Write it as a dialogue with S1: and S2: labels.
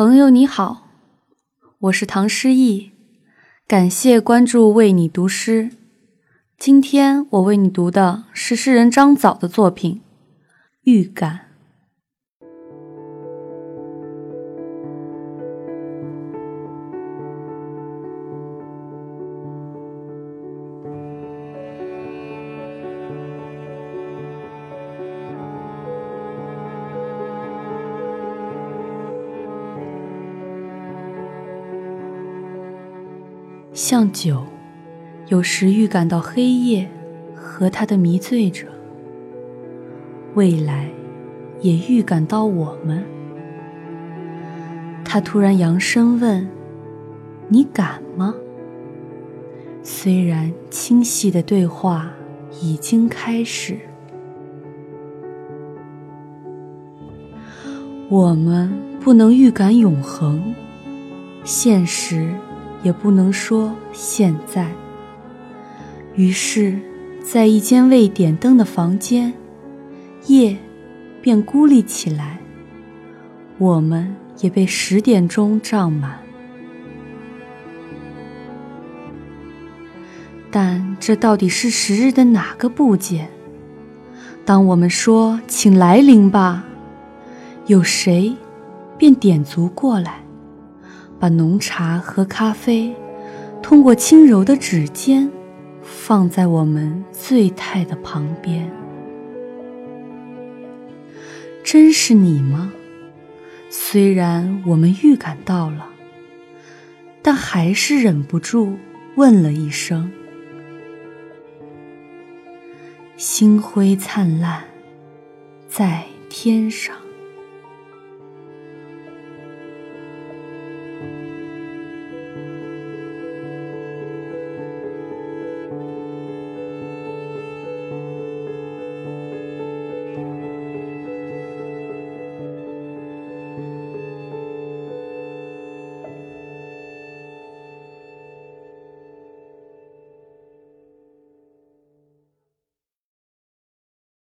S1: 朋友你好，我是唐诗逸，感谢关注为你读诗。今天我为你读的是诗人张枣的作品《预感》。像酒，有时预感到黑夜和他的迷醉者；未来，也预感到我们。他突然扬声问：“你敢吗？”虽然清晰的对话已经开始，我们不能预感永恒，现实。也不能说现在。于是，在一间未点灯的房间，夜便孤立起来，我们也被十点钟胀满。但这到底是时日的哪个部件？当我们说“请来临吧”，有谁便点足过来？把浓茶和咖啡，通过轻柔的指尖，放在我们醉态的旁边。真是你吗？虽然我们预感到了，但还是忍不住问了一声。星辉灿烂，在天上。